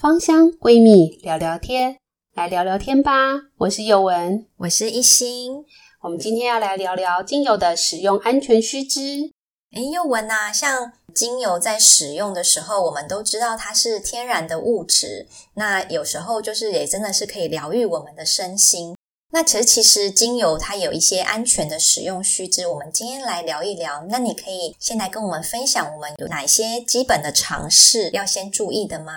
芳香闺蜜聊聊天，来聊聊天吧。我是宥雯，我是一心。我们今天要来聊聊精油的使用安全须知。诶，宥雯呐，像精油在使用的时候，我们都知道它是天然的物质，那有时候就是也真的是可以疗愈我们的身心。那其实其实精油它有一些安全的使用须知，我们今天来聊一聊。那你可以先来跟我们分享，我们有哪些基本的常识要先注意的吗？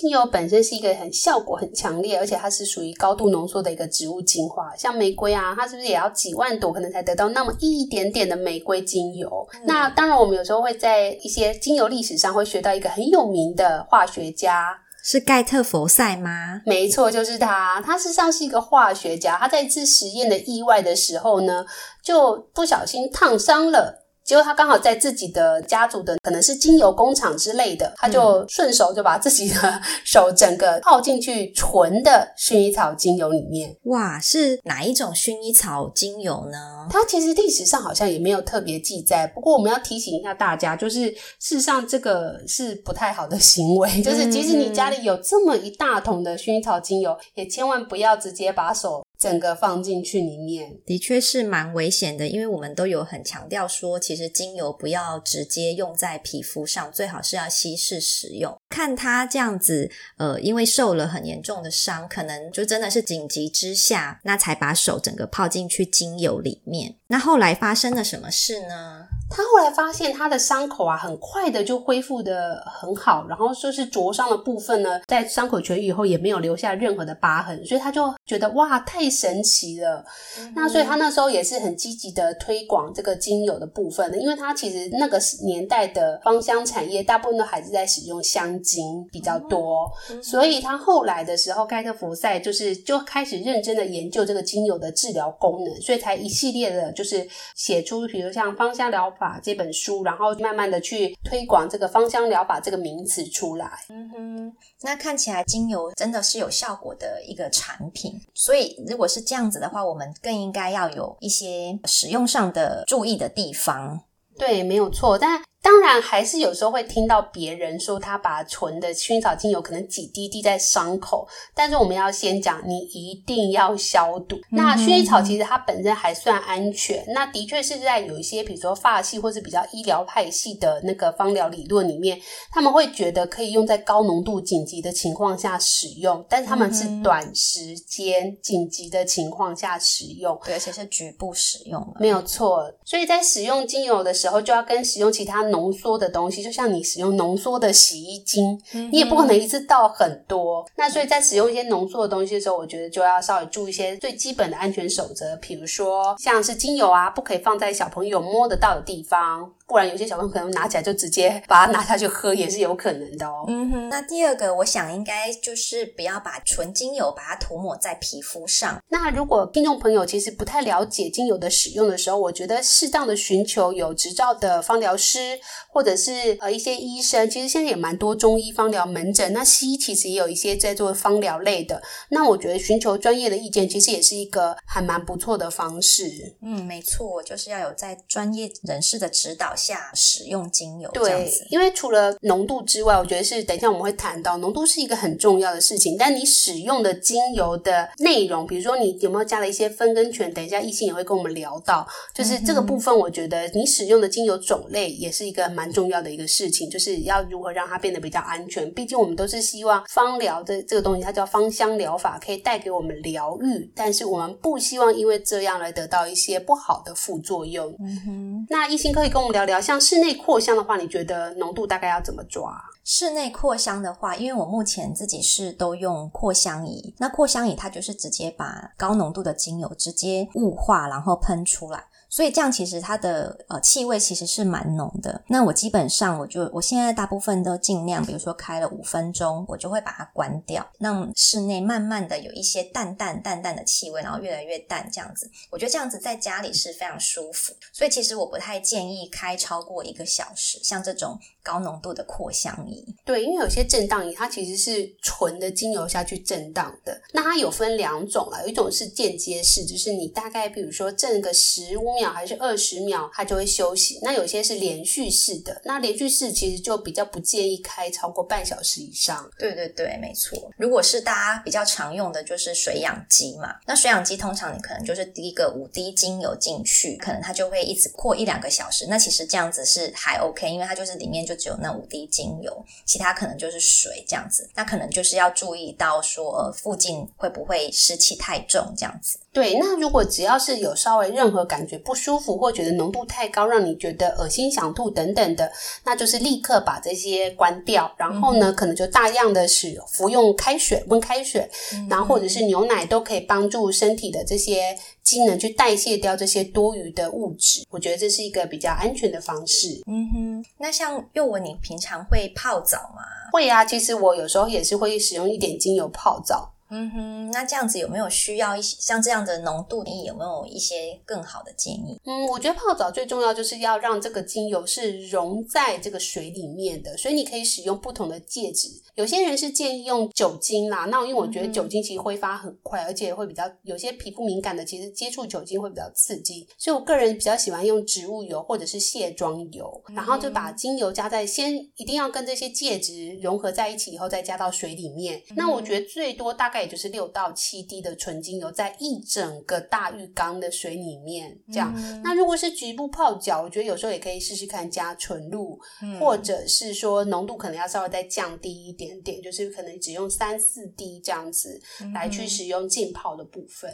精油本身是一个很效果很强烈，而且它是属于高度浓缩的一个植物精华。像玫瑰啊，它是不是也要几万朵可能才得到那么一点点的玫瑰精油？嗯、那当然，我们有时候会在一些精油历史上会学到一个很有名的化学家，是盖特佛赛吗？没错，就是他。他实际上是一个化学家，他在一次实验的意外的时候呢，就不小心烫伤了。结果他刚好在自己的家族的可能是精油工厂之类的，他就顺手就把自己的手整个泡进去纯的薰衣草精油里面。哇，是哪一种薰衣草精油呢？它其实历史上好像也没有特别记载。不过我们要提醒一下大家，就是事实上这个是不太好的行为，就是即使你家里有这么一大桶的薰衣草精油，也千万不要直接把手。整个放进去里面，的确是蛮危险的，因为我们都有很强调说，其实精油不要直接用在皮肤上，最好是要稀释使用。看他这样子，呃，因为受了很严重的伤，可能就真的是紧急之下，那才把手整个泡进去精油里面。那后来发生了什么事呢？他后来发现他的伤口啊，很快的就恢复的很好，然后说是灼伤的部分呢，在伤口痊愈以后也没有留下任何的疤痕，所以他就觉得哇，太神奇了。嗯、那所以他那时候也是很积极的推广这个精油的部分的，因为他其实那个年代的芳香产业大部分都还是在使用香精比较多，嗯、所以他后来的时候，盖特福赛就是就开始认真的研究这个精油的治疗功能，所以才一系列的就是写出，比如像芳香疗法这本书，然后慢慢的去推广这个芳香疗法这个名词出来。嗯哼，那看起来精油真的是有效果的一个产品，所以如果是这样子的话，我们更应该要有一些使用上的注意的地方。对，没有错，但。当然，还是有时候会听到别人说他把纯的薰衣草精油可能几滴滴在伤口，但是我们要先讲，你一定要消毒。嗯、那薰衣草其实它本身还算安全，那的确是在有一些比如说发系或是比较医疗派系的那个芳疗理论里面，他们会觉得可以用在高浓度紧急的情况下使用，但是他们是短时间紧急的情况下使用，对，而且是局部使用，没有错。所以在使用精油的时候，就要跟使用其他。浓缩的东西，就像你使用浓缩的洗衣精，嗯、你也不可能一次倒很多。那所以在使用一些浓缩的东西的时候，我觉得就要稍微注意一些最基本的安全守则，比如说像是精油啊，不可以放在小朋友摸得到的地方。不然有些小朋友可能拿起来就直接把它拿下去喝，也是有可能的哦。嗯哼。那第二个，我想应该就是不要把纯精油把它涂抹在皮肤上。那如果听众朋友其实不太了解精油的使用的时候，我觉得适当的寻求有执照的芳疗师，或者是呃一些医生。其实现在也蛮多中医芳疗门诊，那西医其实也有一些在做芳疗类的。那我觉得寻求专业的意见，其实也是一个还蛮不错的方式。嗯，没错，就是要有在专业人士的指导下使用精油，对，因为除了浓度之外，我觉得是等一下我们会谈到浓度是一个很重要的事情。但你使用的精油的内容，比如说你有没有加了一些分根醛，等一下异性也会跟我们聊到，就是这个部分，我觉得你使用的精油种类也是一个蛮重要的一个事情，就是要如何让它变得比较安全。毕竟我们都是希望芳疗的这个东西，它叫芳香疗法，可以带给我们疗愈，但是我们不希望因为这样来得到一些不好的副作用。嗯哼，那异性可以跟我们聊聊，像。室内扩香的话，你觉得浓度大概要怎么抓？室内扩香的话，因为我目前自己是都用扩香仪，那扩香仪它就是直接把高浓度的精油直接雾化，然后喷出来。所以这样其实它的呃气味其实是蛮浓的。那我基本上我就我现在大部分都尽量，比如说开了五分钟，我就会把它关掉，让室内慢慢的有一些淡淡淡淡的气味，然后越来越淡这样子。我觉得这样子在家里是非常舒服。所以其实我不太建议开超过一个小时，像这种高浓度的扩香仪。对，因为有些震荡仪它其实是纯的精油下去震荡的。那它有分两种啦，有一种是间接式，就是你大概比如说震个十五秒。还是二十秒，它就会休息。那有些是连续式的，那连续式其实就比较不建议开超过半小时以上。对对对，没错。如果是大家比较常用的就是水氧机嘛，那水氧机通常你可能就是滴个五滴精油进去，可能它就会一直扩一两个小时。那其实这样子是还 OK，因为它就是里面就只有那五滴精油，其他可能就是水这样子。那可能就是要注意到说附近会不会湿气太重这样子。对，那如果只要是有稍微任何感觉不舒服，或觉得浓度太高，让你觉得恶心想吐等等的，那就是立刻把这些关掉。然后呢，嗯、可能就大量的使用服用开水、温开水，嗯、然后或者是牛奶，都可以帮助身体的这些机能去代谢掉这些多余的物质。我觉得这是一个比较安全的方式。嗯哼，那像幼文，你平常会泡澡吗？会啊，其实我有时候也是会使用一点精油泡澡。嗯哼，那这样子有没有需要一些像这样的浓度？你有没有一些更好的建议？嗯，我觉得泡澡最重要就是要让这个精油是溶在这个水里面的，所以你可以使用不同的介质。有些人是建议用酒精啦，那因为我觉得酒精其实挥发很快，嗯、而且会比较有些皮肤敏感的，其实接触酒精会比较刺激，所以我个人比较喜欢用植物油或者是卸妆油，嗯、然后就把精油加在先，一定要跟这些介质融合在一起以后再加到水里面。嗯、那我觉得最多大概也就是六到七滴的纯精油在一整个大浴缸的水里面这样。嗯、那如果是局部泡脚，我觉得有时候也可以试试看加纯露，嗯、或者是说浓度可能要稍微再降低一点。点点就是可能只用三四滴这样子来去使用浸泡的部分。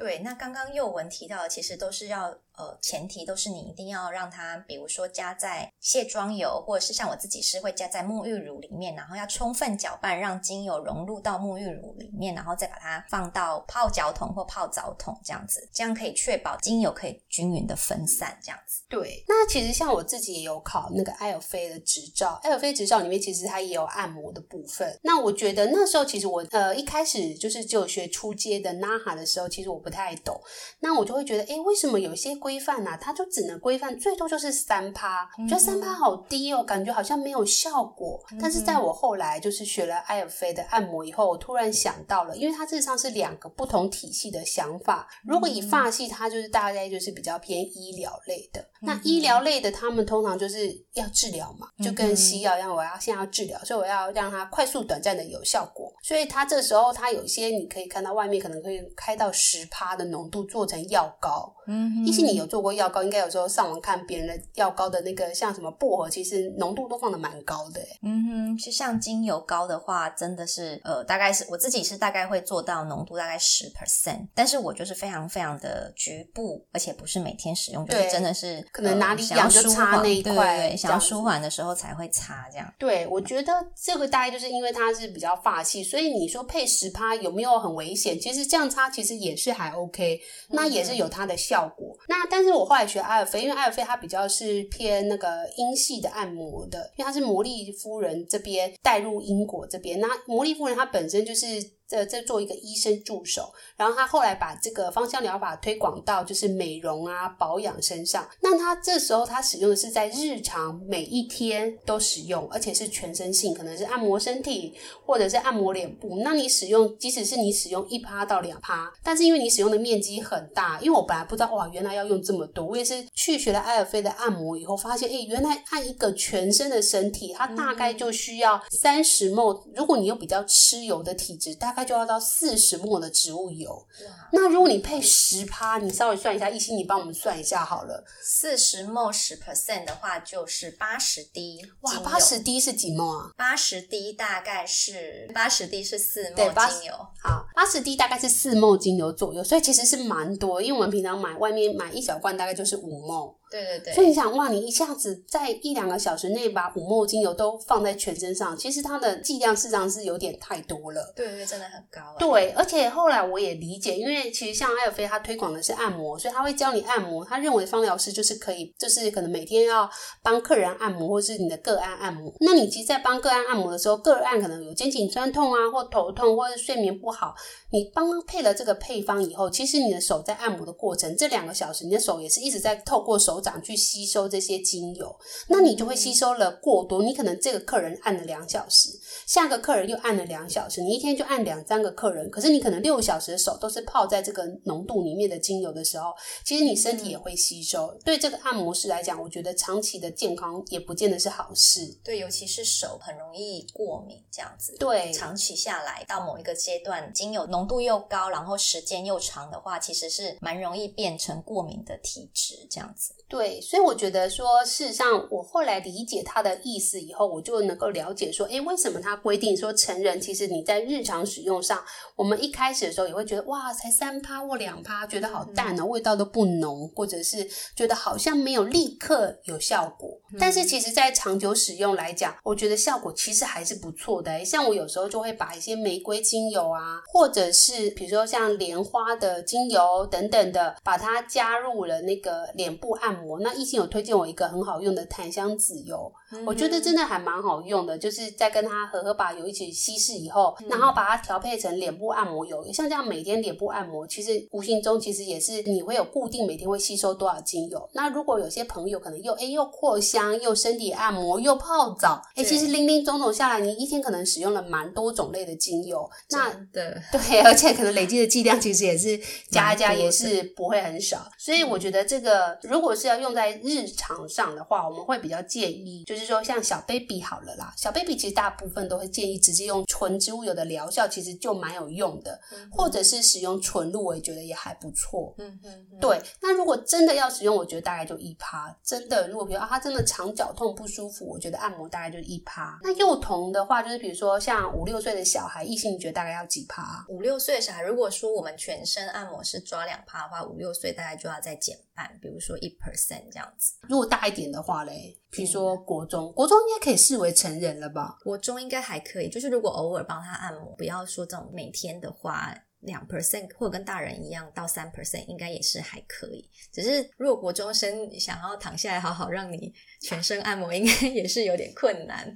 对，那刚刚宥雯提到的，其实都是要。呃，前提都是你一定要让它，比如说加在卸妆油，或者是像我自己是会加在沐浴乳里面，然后要充分搅拌，让精油融入到沐浴乳里面，然后再把它放到泡脚桶或泡澡桶这样子，这样可以确保精油可以均匀的分散这样子。对，那其实像我自己也有考那个艾尔菲的执照，艾尔菲执照里面其实它也有按摩的部分。那我觉得那时候其实我呃一开始就是就学初阶的 NAHA 的时候，其实我不太懂，那我就会觉得，哎，为什么有些规规范呐，它就只能规范最多就是三趴，我觉得三趴好低哦，感觉好像没有效果。但是在我后来就是学了艾尔菲的按摩以后，我突然想到了，因为它事实上是两个不同体系的想法。如果以发系，它就是大概就是比较偏医疗类的。那医疗类的，他们通常就是要治疗嘛，就跟西药一样，我要现在要治疗，所以我要让它快速短暂的有效果。所以它这时候，它有些你可以看到外面可能可以开到十趴的浓度做成药膏。嗯哼，一些你有做过药膏，应该有时候上网看别人的药膏的那个，像什么薄荷，其实浓度都放的蛮高的。嗯哼，其实像精油膏的话，真的是呃，大概是我自己是大概会做到浓度大概十 percent，但是我就是非常非常的局部，而且不是每天使用，就是真的是。可能哪里痒就擦那一块，对，对，对，想要舒缓的时候才会擦这样。对，我觉得这个大概就是因为它是比较发气，所以你说配十趴有没有很危险？其实这样擦其实也是还 OK，那也是有它的效果。嗯、那但是我后来学艾尔菲，因为艾尔菲它比较是偏那个英系的按摩的，因为它是魔力夫人这边带入英国这边，那魔力夫人她本身就是。在在做一个医生助手，然后他后来把这个芳香疗法推广到就是美容啊保养身上。那他这时候他使用的是在日常每一天都使用，而且是全身性，可能是按摩身体或者是按摩脸部。那你使用，即使是你使用一趴到两趴，但是因为你使用的面积很大，因为我本来不知道哇，原来要用这么多。我也是去学了艾尔菲的按摩以后，发现诶，原来按一个全身的身体，它大概就需要三十 ml。如果你有比较吃油的体质，大概就要到四十沫的植物油，那如果你配十趴，你稍微算一下，一心你帮我们算一下好了。四十沫十 percent 的话就是八十滴，哇，八十滴是几沫啊？八十滴大概是八十滴是四沫精油，好，八十滴大概是四沫精油左右，所以其实是蛮多，因为我们平常买外面买一小罐大概就是五沫。对对对，所以你想哇，你一下子在一两个小时内把五墨精油都放在全身上，其实它的剂量事实上是有点太多了。对对，真的很高。对，而且后来我也理解，因为其实像艾尔菲他推广的是按摩，所以他会教你按摩。他认为芳疗师就是可以，就是可能每天要帮客人按摩，或是你的个案按摩。那你其实，在帮个案按摩的时候，个案可能有肩颈酸痛啊，或头痛，或者睡眠不好。你帮配了这个配方以后，其实你的手在按摩的过程，这两个小时，你的手也是一直在透过手。手掌去吸收这些精油，那你就会吸收了过多。你可能这个客人按了两小时，下个客人又按了两小时，你一天就按两三个客人，可是你可能六小时的手都是泡在这个浓度里面的精油的时候，其实你身体也会吸收。对这个按摩师来讲，我觉得长期的健康也不见得是好事。对，尤其是手很容易过敏，这样子。对，长期下来到某一个阶段，精油浓度又高，然后时间又长的话，其实是蛮容易变成过敏的体质，这样子。对，所以我觉得说，事实上，我后来理解他的意思以后，我就能够了解说，诶，为什么他规定说成人其实你在日常使用上，我们一开始的时候也会觉得哇，才三趴或两趴，觉得好淡哦，味道都不浓，或者是觉得好像没有立刻有效果。但是其实，在长久使用来讲，我觉得效果其实还是不错的。像我有时候就会把一些玫瑰精油啊，或者是比如说像莲花的精油等等的，把它加入了那个脸部按摩。我那异性有推荐我一个很好用的檀香籽油，嗯、我觉得真的还蛮好用的。就是在跟它和合把油一起稀释以后，嗯、然后把它调配成脸部按摩油。像这样每天脸部按摩，其实无形中其实也是你会有固定每天会吸收多少精油。那如果有些朋友可能又哎又扩香又身体按摩又泡澡，哎其实零零总总下来，你一天可能使用了蛮多种类的精油。那的对，而且可能累积的剂量其实也是加一加也是不会很少。所以我觉得这个如果是要用在日常上的话，我们会比较建议，就是说像小 baby 好了啦，小 baby 其实大部分都会建议直接用纯植物油的疗效，其实就蛮有用的，嗯、或者是使用纯露，我也觉得也还不错。嗯嗯，对。那如果真的要使用，我觉得大概就一趴。真的，如果比如啊，他真的肠绞痛不舒服，我觉得按摩大概就一趴。那幼童的话，就是比如说像五六岁的小孩，异性你觉得大概要几趴？五六岁的小孩，如果说我们全身按摩是抓两趴的话，五六岁大概就要再减半，比如说一 percent 这样子。如果大一点的话嘞，比如说国中，嗯、国中应该可以视为成人了吧？国中应该还可以，就是如果偶尔帮他按摩，不要说这种每天的话。两 percent 或者跟大人一样到三 percent 应该也是还可以，只是如果国中生想要躺下来好好让你全身按摩，应该 也是有点困难。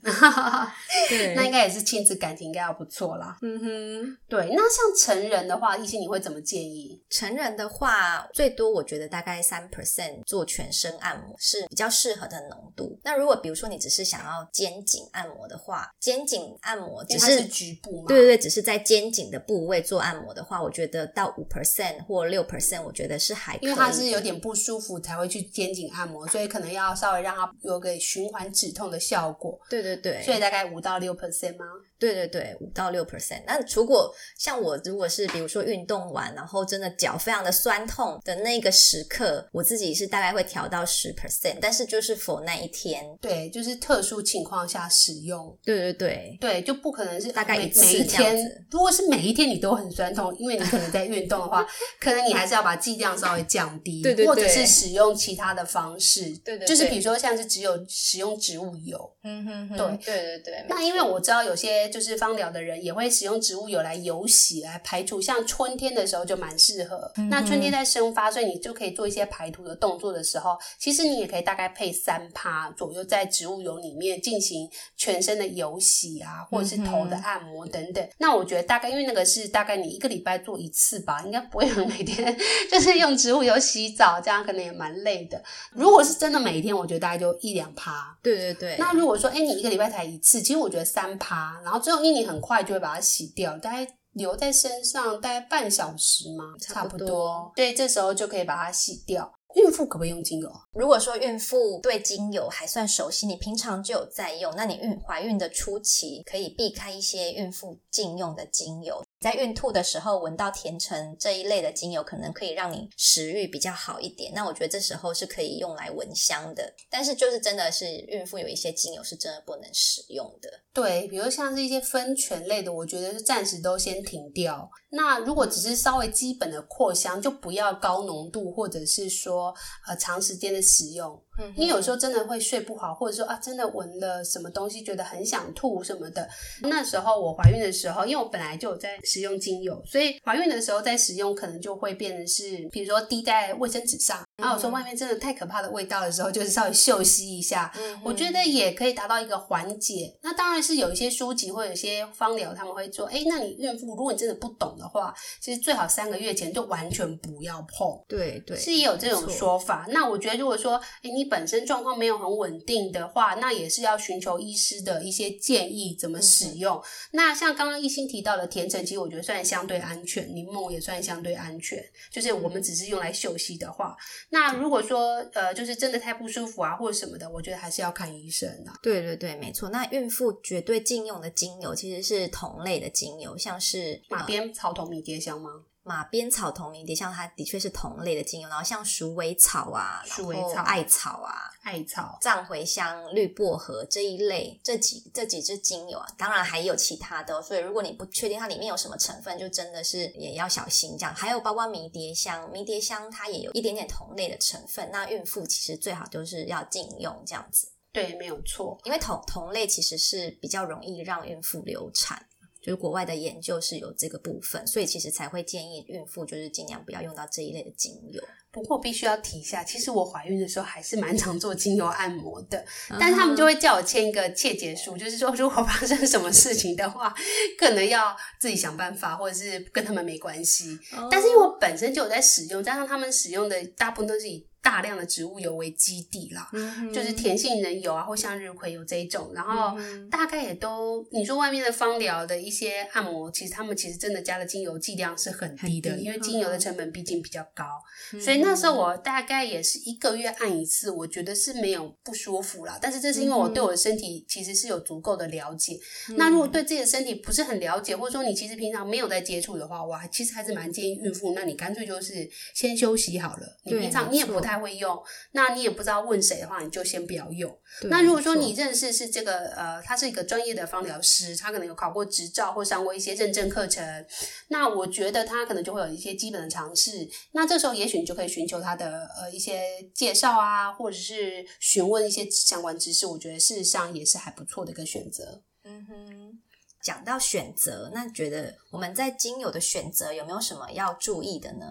对，那应该也是亲子感情应该要不错啦。嗯哼，对。那像成人的话，易欣你会怎么建议？成人的话，最多我觉得大概三 percent 做全身按摩是比较适合的浓度。那如果比如说你只是想要肩颈按摩的话，肩颈按摩只是，是局部嘛？对对对，只是在肩颈的部位做按摩的话，我觉得到五 percent 或六 percent，我觉得是还。因为他是有点不舒服才会去肩颈按摩，所以可能要稍微让他有个循环止痛的效果。对对对，所以大概五到六 percent 吗？对对对，五到六 percent。那如果像我，如果是比如说运动完，然后真的脚非常的酸痛的那个时刻，我自己是大概会调到十 percent，但是就是 for 那一天。对，就是特殊情况下使用。对对对对，就不可能是大概一次每一天。如果是每一天你都很酸痛，因为你可能在运动的话，可能你还是要把剂量稍微降低，对对对，或者是使用其他的方式。对，对对，就是比如说像是只有使用植物油。嗯哼哼，对对对对。那因为我知道有些就是芳疗的人也会使用植物油来油洗来排除，像春天的时候就蛮适合。嗯、那春天在生发，所以你就可以做一些排毒的动作的时候，其实你也可以大概配三趴左右在植物油里面进行全身的油洗啊，或者是头的按摩等等。嗯、那我觉得大概因为那个是大概你一个礼拜做一次吧，应该不会很每天 就是用植物油洗澡，这样可能也蛮累的。如果是真的每一天，我觉得大概就一两趴。对对对。那如果说哎，你一个礼拜才一次，其实我觉得三趴，然后最后因为你很快就会把它洗掉，大概留在身上大概半小时嘛，差不多。差不多。对，这时候就可以把它洗掉。孕妇可不可以用精油？如果说孕妇对精油还算熟悉，你平常就有在用，那你孕怀孕的初期可以避开一些孕妇禁用的精油。在孕吐的时候闻到甜橙这一类的精油，可能可以让你食欲比较好一点。那我觉得这时候是可以用来闻香的。但是就是真的是孕妇有一些精油是真的不能使用的。对，比如像是一些酚醛类的，我觉得是暂时都先停掉。那如果只是稍微基本的扩香，就不要高浓度或者是说呃长时间的使用。嗯，因为有时候真的会睡不好，或者说啊，真的闻了什么东西觉得很想吐什么的。那时候我怀孕的时候，因为我本来就有在使用精油，所以怀孕的时候在使用可能就会变成是，比如说滴在卫生纸上。然后我说外面真的太可怕的味道的时候，就是稍微嗅吸一下，嗯，我觉得也可以达到一个缓解。那当然是有一些书籍或有一些方疗他们会说，哎，那你孕妇如果你真的不懂的话，其实最好三个月前就完全不要碰。对对，是也有这种说法。那我觉得如果说，哎，你本身状况没有很稳定的话，那也是要寻求医师的一些建议怎么使用。嗯、那像刚刚一心提到的甜橙，其实我觉得算相对安全，柠檬也算相对安全，就是我们只是用来嗅息的话。那如果说呃，就是真的太不舒服啊，或者什么的，我觉得还是要看医生啊。对对对，没错。那孕妇绝对禁用的精油其实是同类的精油，像是马鞭草酮迷迭香吗？马鞭草酮迷迭香，它的确是同类的精油。然后像鼠尾草啊，鼠尾草、艾草啊、艾草、藏茴香、绿薄荷这一类，这几这几支精油啊，当然还有其他的。所以如果你不确定它里面有什么成分，就真的是也要小心这样。还有包括迷迭香，迷迭香它也有一点点同类的成分。那孕妇其实最好就是要禁用这样子。对，没有错，因为同同类其实是比较容易让孕妇流产。就是国外的研究是有这个部分，所以其实才会建议孕妇就是尽量不要用到这一类的精油。不过必须要提一下，其实我怀孕的时候还是蛮常做精油按摩的，但是他们就会叫我签一个切结书，就是说如果发生什么事情的话，可能要自己想办法，或者是跟他们没关系。但是因为我本身就有在使用，加上他们使用的大部分都是以大量的植物油为基底啦，嗯、就是甜杏仁油啊，或向日葵油这一种，然后大概也都，你说外面的芳疗的一些按摩，其实他们其实真的加的精油剂量是很低的，低因为精油的成本毕竟比较高，嗯、所以那时候我大概也是一个月按一次，我觉得是没有不舒服啦。但是这是因为我对我的身体其实是有足够的了解。嗯、那如果对自己的身体不是很了解，或者说你其实平常没有在接触的话，我还其实还是蛮建议孕妇，那你干脆就是先休息好了。你平常你也不太会用，那你也不知道问谁的话，你就先不要用。那如果说你认识是这个呃，他是一个专业的芳疗师，他可能有考过执照或上过一些认证课程，那我觉得他可能就会有一些基本的常识。那这时候也许你就可以寻求他的呃一些介绍啊，或者是询问一些相关知识。我觉得事实上也是还不错的一个选择。嗯哼。讲到选择，那觉得我们在精油的选择有没有什么要注意的呢？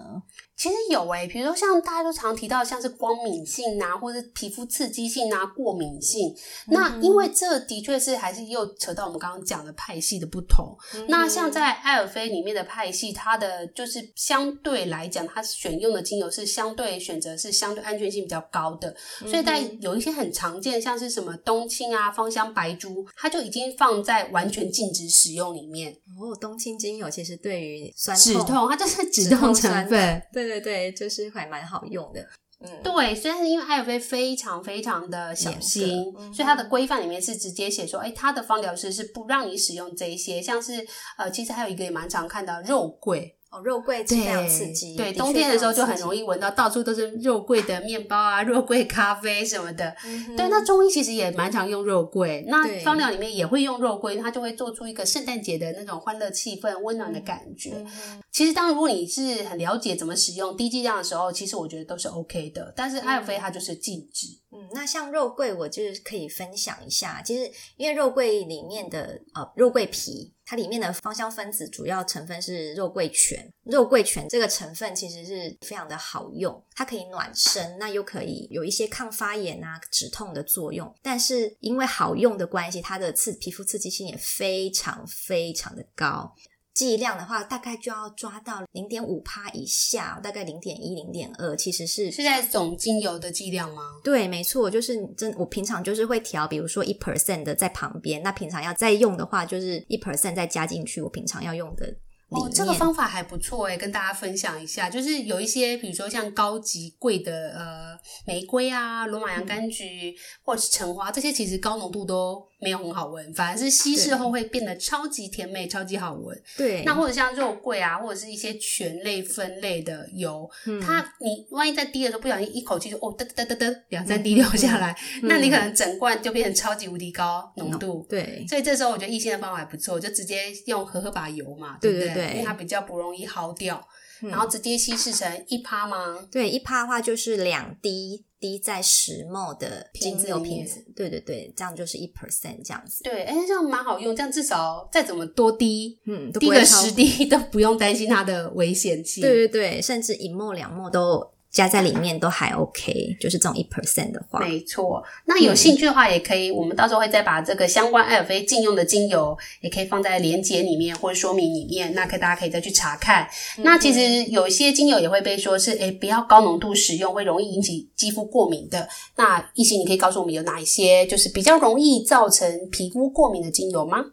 其实有诶、欸，比如说像大家都常提到，像是光敏性啊，或者皮肤刺激性啊，过敏性。嗯、那因为这的确是还是又扯到我们刚刚讲的派系的不同。嗯、那像在艾尔菲里面的派系，它的就是相对来讲，它选用的精油是相对选择是相对安全性比较高的。嗯、所以在有一些很常见，像是什么冬青啊、芳香白珠，它就已经放在完全禁止使用里面。哦，冬青精油其实对于酸痛止痛，它就是 止痛成分。对对对，就是还蛮好用的。嗯，对，虽然是因为艾尔菲非常非常的小心，嗯、所以它的规范里面是直接写说，哎，它的芳疗师是不让你使用这一些，像是呃，其实还有一个也蛮常看到肉桂。哦，肉桂非常刺激，对，冬天的时候就很容易闻到，到处都是肉桂的面包啊，肉桂咖啡什么的。嗯、对，那中医其实也蛮常用肉桂，那芳疗里面也会用肉桂，它就会做出一个圣诞节的那种欢乐气氛、温暖的感觉。嗯、其实，当如果你是很了解怎么使用低剂量的时候，其实我觉得都是 OK 的。但是艾尔菲它就是禁止。嗯，那像肉桂，我就是可以分享一下，其实因为肉桂里面的呃肉桂皮。它里面的芳香分子主要成分是肉桂醛，肉桂醛这个成分其实是非常的好用，它可以暖身，那又可以有一些抗发炎啊、止痛的作用。但是因为好用的关系，它的刺皮肤刺激性也非常非常的高。剂量的话，大概就要抓到零点五趴以下，大概零点一、零点二，其实是是在总精油的剂量吗？对，没错，就是真。我平常就是会调，比如说一 percent 的在旁边，那平常要再用的话，就是一 percent 再加进去。我平常要用的。哦，这个方法还不错诶，跟大家分享一下，就是有一些，比如说像高级贵的呃玫瑰啊、罗马洋甘菊、嗯、或者是橙花，这些其实高浓度都没有很好闻，反而是稀释后会变得超级甜美、超级好闻。对，那或者像肉桂啊，或者是一些醛类分类的油，嗯、它你万一在滴的时候不小心一口气就哦哒哒哒哒哒两三滴流下来，嗯、那你可能整罐就变成超级无敌高浓度。对，所以这时候我觉得一心的方法还不错，就直接用荷荷巴油嘛，对不对？对对对，因为它比较不容易耗掉，嗯、然后直接稀释成一趴吗？对，一趴的话就是两滴。滴在石墨的精油瓶子，对对对，这样就是一 percent 这样子。对，哎，这样蛮好用，这样至少再怎么多滴，嗯，滴个十滴 都不用担心它的危险性。对对对，甚至一 ml 两 ml 都。加在里面都还 OK，就是这种一 percent 的话，没错。那有兴趣的话，也可以，嗯、我们到时候会再把这个相关艾尔菲禁用的精油，也可以放在连接里面或者说明里面，那可以大家可以再去查看。嗯、那其实有一些精油也会被说是，诶不要高浓度使用，会容易引起肌肤过敏的。那一心，你可以告诉我们有哪一些就是比较容易造成皮肤过敏的精油吗？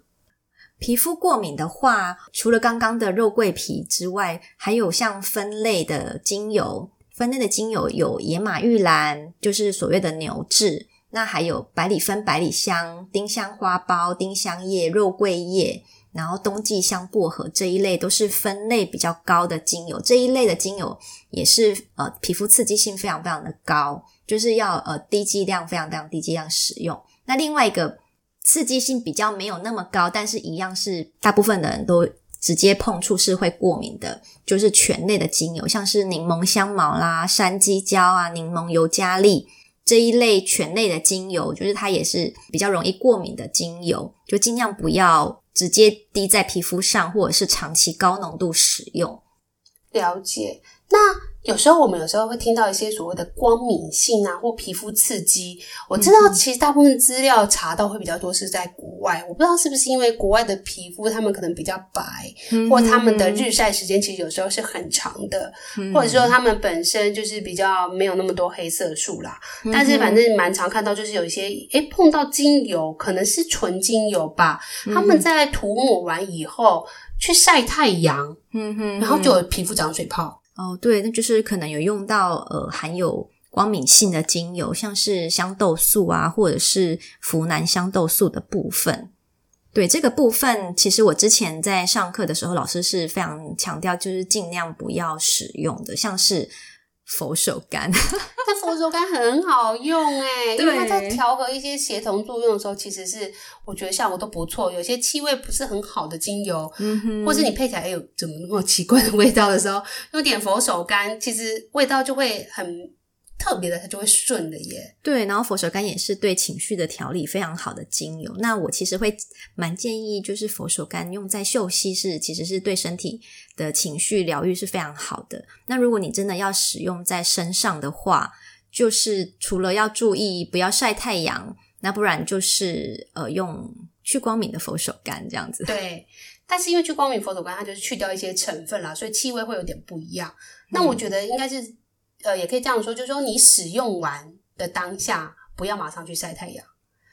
皮肤过敏的话，除了刚刚的肉桂皮之外，还有像酚类的精油。分类的精油有野马玉兰，就是所谓的牛至，那还有百里芬、百里香、丁香花苞、丁香叶、肉桂叶，然后冬季香薄荷这一类都是分类比较高的精油。这一类的精油也是呃皮肤刺激性非常非常的高，就是要呃低剂量、非常非常低剂量使用。那另外一个刺激性比较没有那么高，但是一样是大部分的人都。直接碰触是会过敏的，就是醛类的精油，像是柠檬香茅啦、山鸡椒啊、柠檬尤加利这一类醛类的精油，就是它也是比较容易过敏的精油，就尽量不要直接滴在皮肤上，或者是长期高浓度使用。了解。那有时候我们有时候会听到一些所谓的光敏性啊，或皮肤刺激。我知道其实大部分资料查到会比较多是在国外，我不知道是不是因为国外的皮肤他们可能比较白，或他们的日晒时间其实有时候是很长的，或者说他们本身就是比较没有那么多黑色素啦。但是反正蛮常看到就是有一些诶碰到精油，可能是纯精油吧，他们在涂抹完以后去晒太阳，嗯哼，然后就有皮肤长水泡。哦，对，那就是可能有用到呃含有光敏性的精油，像是香豆素啊，或者是呋喃香豆素的部分。对，这个部分，其实我之前在上课的时候，老师是非常强调，就是尽量不要使用的，像是。佛手柑，但佛手柑很好用诶，因为它在调和一些协同作用的时候，其实是我觉得效果都不错。有些气味不是很好的精油，嗯，或是你配起来有怎么那么奇怪的味道的时候，用点佛手柑，其实味道就会很。特别的，它就会顺的耶。对，然后佛手柑也是对情绪的调理非常好的精油。那我其实会蛮建议，就是佛手柑用在嗅息是，其实是对身体的情绪疗愈是非常好的。那如果你真的要使用在身上的话，就是除了要注意不要晒太阳，那不然就是呃用去光敏的佛手柑这样子。对，但是因为去光敏佛手柑它就是去掉一些成分啦，所以气味会有点不一样。那我觉得应该是。呃，也可以这样说，就是说你使用完的当下，不要马上去晒太阳。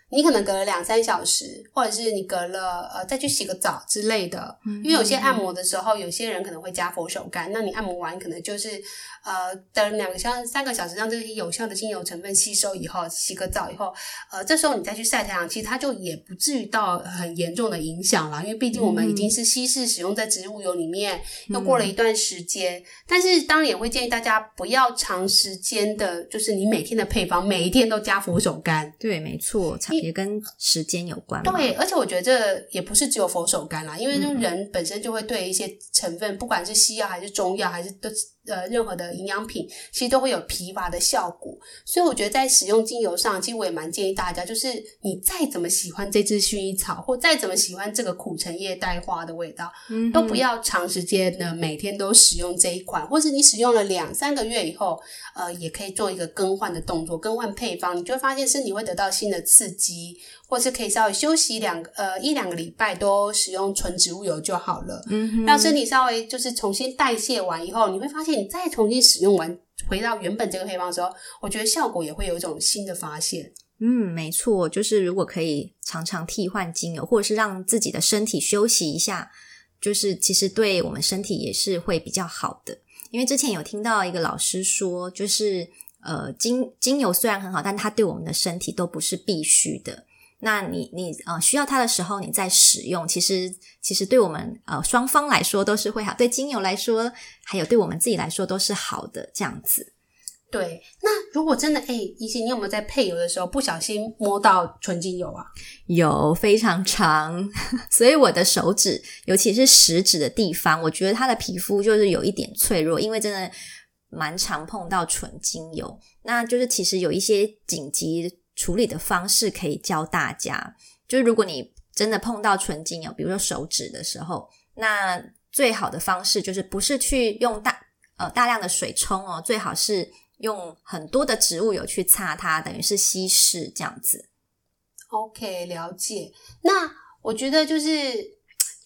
你可能隔了两三小时，或者是你隔了呃再去洗个澡之类的。因为有些按摩的时候，有些人可能会加佛手柑，那你按摩完可能就是呃等两个小、三个小时，让这些有效的精油成分吸收以后，洗个澡以后，呃这时候你再去晒太阳，其实它就也不至于到很严重的影响了。因为毕竟我们已经是稀释使用在植物油里面，又过了一段时间。但是当然也会建议大家不要长时间的，就是你每天的配方每一天都加佛手柑。对，没错。也跟时间有关。对，而且我觉得这也不是只有佛手柑啦，因为人本身就会对一些成分，嗯、不管是西药还是中药，还是都。呃，任何的营养品其实都会有疲乏的效果，所以我觉得在使用精油上，其实我也蛮建议大家，就是你再怎么喜欢这支薰衣草，或再怎么喜欢这个苦橙叶带花的味道，嗯，都不要长时间的每天都使用这一款，或是你使用了两三个月以后，呃，也可以做一个更换的动作，更换配方，你就会发现身体会得到新的刺激。或是可以稍微休息两个呃一两个礼拜，都使用纯植物油就好了。嗯哼，让身体稍微就是重新代谢完以后，你会发现你再重新使用完，回到原本这个配方的时候，我觉得效果也会有一种新的发现。嗯，没错，就是如果可以常常替换精油，或者是让自己的身体休息一下，就是其实对我们身体也是会比较好的。因为之前有听到一个老师说，就是呃精精油虽然很好，但它对我们的身体都不是必须的。那你你呃需要它的时候，你再使用，其实其实对我们呃双方来说都是会好，对精油来说，还有对我们自己来说都是好的这样子。对，那如果真的哎，一心你有没有在配油的时候不小心摸到纯精油啊？有，非常长，所以我的手指，尤其是食指的地方，我觉得它的皮肤就是有一点脆弱，因为真的蛮常碰到纯精油。那就是其实有一些紧急处理的方式可以教大家。就是如果你真的碰到纯精油，比如说手指的时候，那最好的方式就是不是去用大呃大量的水冲哦，最好是用很多的植物油去擦它，等于是稀释这样子。OK，了解。那我觉得就是。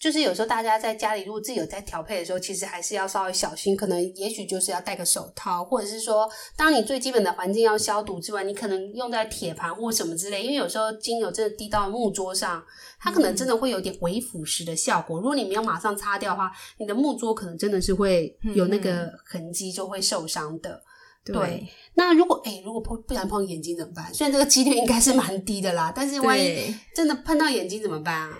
就是有时候大家在家里，如果自己有在调配的时候，其实还是要稍微小心。可能也许就是要戴个手套，或者是说，当你最基本的环境要消毒之外，你可能用在铁盘或什么之类。因为有时候精油真的滴到木桌上，它可能真的会有点微腐蚀的效果。如果你没有马上擦掉的话，你的木桌可能真的是会有那个痕迹，就会受伤的。嗯、对，对，那如果诶、欸、如果碰不想碰眼睛怎么办？虽然这个几率应该是蛮低的啦，但是万一真的碰到眼睛怎么办啊？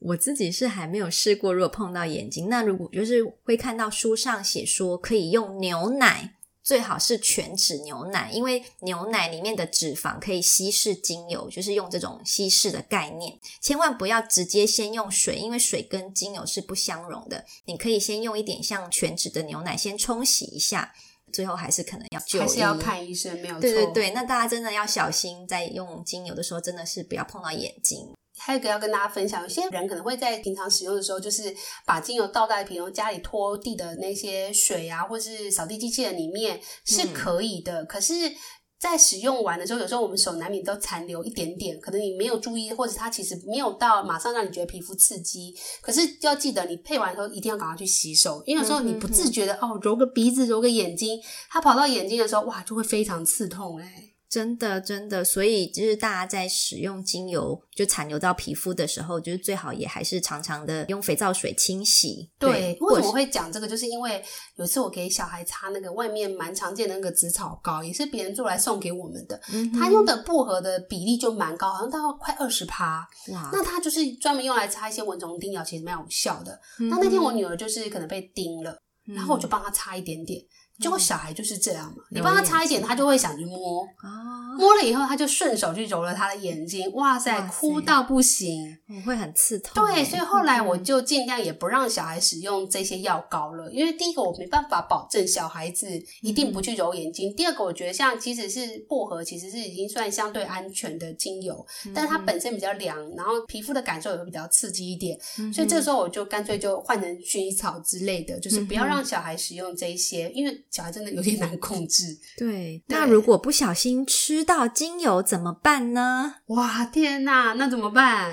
我自己是还没有试过，如果碰到眼睛，那如果就是会看到书上写说可以用牛奶，最好是全脂牛奶，因为牛奶里面的脂肪可以稀释精油，就是用这种稀释的概念。千万不要直接先用水，因为水跟精油是不相容的。你可以先用一点像全脂的牛奶先冲洗一下，最后还是可能要就医，还是要看医生，没有错。对对对，那大家真的要小心，在用精油的时候，真的是不要碰到眼睛。还有一个要跟大家分享，有些人可能会在平常使用的时候，就是把精油倒在比如家里拖地的那些水啊，或是扫地机器人里面是可以的。嗯、可是，在使用完的时候，有时候我们手难免都残留一点点，可能你没有注意，或者它其实没有到马上让你觉得皮肤刺激。可是要记得，你配完的时候一定要赶快去洗手，因为有时候你不自觉的、嗯、哦，揉个鼻子，揉个眼睛，它跑到眼睛的时候，哇，就会非常刺痛哎、欸。真的，真的，所以就是大家在使用精油就残留到皮肤的时候，就是最好也还是常常的用肥皂水清洗。对，对，为什么会讲这个？就是因为有一次我给小孩擦那个外面蛮常见的那个紫草膏，也是别人做来送给我们的。嗯，他用的薄荷的比例就蛮高，好像到快二十趴。哇，那他就是专门用来擦一些蚊虫叮咬，其实蛮有效的。嗯。那那天我女儿就是可能被叮了，嗯，然后我就帮她擦一点点。结果小孩就是这样嘛，你帮他擦一点，他就会想去摸，摸了以后他就顺手去揉了他的眼睛，哇塞，哭到不行，会很刺痛。对，所以后来我就尽量也不让小孩使用这些药膏了，因为第一个我没办法保证小孩子一定不去揉眼睛，第二个我觉得像即使是薄荷，其实是已经算相对安全的精油，但是它本身比较凉，然后皮肤的感受也会比较刺激一点，所以这时候我就干脆就换成薰衣草之类的，就是不要让小孩使用这些，因为。小孩真的有点难控制。对，那如果不小心吃到精油怎么办呢？哇，天哪，那怎么办？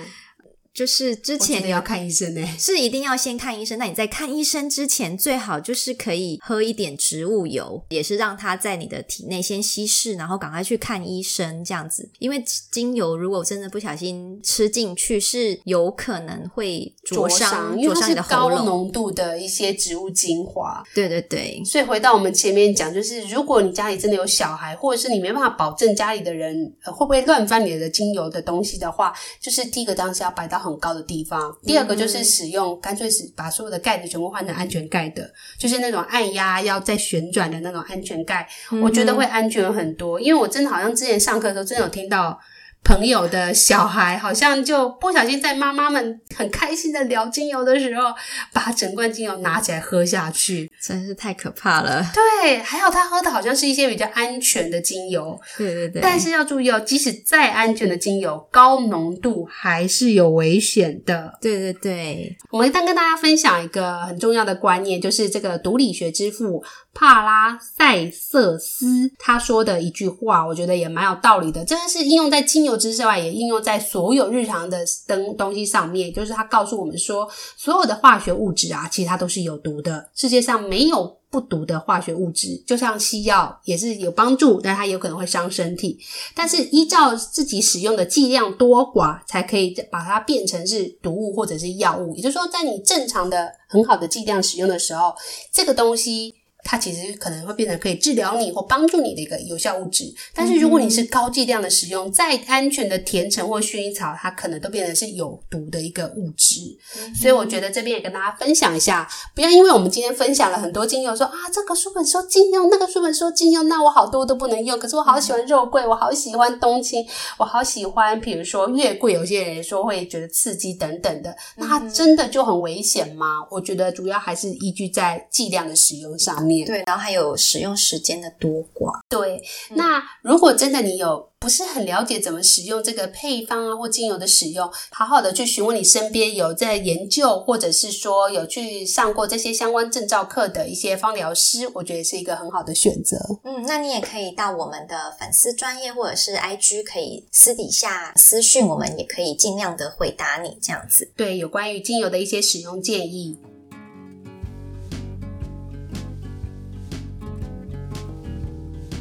就是之前你要看医生呢，是一定要先看医生。那你在看医生之前，最好就是可以喝一点植物油，也是让它在你的体内先稀释，然后赶快去看医生这样子。因为精油如果真的不小心吃进去，是有可能会灼伤，因为它是高浓度的一些植物精华。对对对，所以回到我们前面讲，就是如果你家里真的有小孩，或者是你没办法保证家里的人会不会乱翻你的精油的东西的话，就是第一个当时要摆到很高的地方。第二个就是使用，干脆是把所有的盖子全部换成安全盖的，就是那种按压要再旋转的那种安全盖，我觉得会安全很多。因为我真的好像之前上课的时候，真的有听到。朋友的小孩好像就不小心在妈妈们很开心的聊精油的时候，把整罐精油拿起来喝下去，真是太可怕了。对，还好他喝的好像是一些比较安全的精油。对对对。但是要注意哦，即使再安全的精油，高浓度还是有危险的。对对对。我们一旦跟大家分享一个很重要的观念，就是这个毒理学之父帕拉塞瑟斯他说的一句话，我觉得也蛮有道理的。真的是应用在精油之外，也应用在所有日常的东东西上面。就是他告诉我们说，所有的化学物质啊，其实它都是有毒的。世界上没有不毒的化学物质，就像西药也是有帮助，但它有可能会伤身体。但是依照自己使用的剂量多寡，才可以把它变成是毒物或者是药物。也就是说，在你正常的很好的剂量使用的时候，这个东西。它其实可能会变成可以治疗你或帮助你的一个有效物质，但是如果你是高剂量的使用，再安全的甜橙或薰衣草，它可能都变成是有毒的一个物质。所以我觉得这边也跟大家分享一下，不要因为我们今天分享了很多精油，说啊这个书本说禁用，那个书本说禁用，那我好多都不能用。可是我好喜欢肉桂，我好喜欢冬青，我好喜欢，比如说月桂，有些人说会觉得刺激等等的，那它真的就很危险吗？我觉得主要还是依据在剂量的使用上面。念。对，然后还有使用时间的多寡。对，那如果真的你有不是很了解怎么使用这个配方啊或精油的使用，好好的去询问你身边有在研究或者是说有去上过这些相关证照课的一些芳疗师，我觉得是一个很好的选择。嗯，那你也可以到我们的粉丝专业或者是 IG，可以私底下私讯我们，也可以尽量的回答你这样子。对，有关于精油的一些使用建议。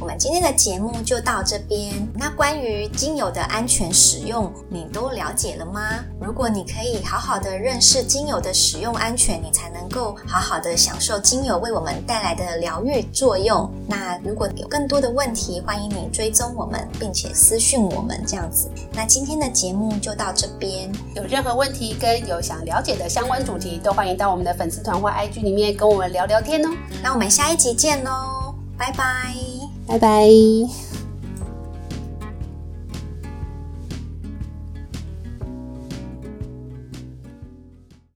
我们今天的节目就到这边。那关于精油的安全使用，你都了解了吗？如果你可以好好的认识精油的使用安全，你才能够好好的享受精油为我们带来的疗愈作用。那如果有更多的问题，欢迎你追踪我们，并且私讯我们这样子。那今天的节目就到这边。有任何问题跟有想了解的相关主题，都欢迎到我们的粉丝团或 IG 里面跟我们聊聊天哦。那我们下一集见喽，拜拜。拜拜。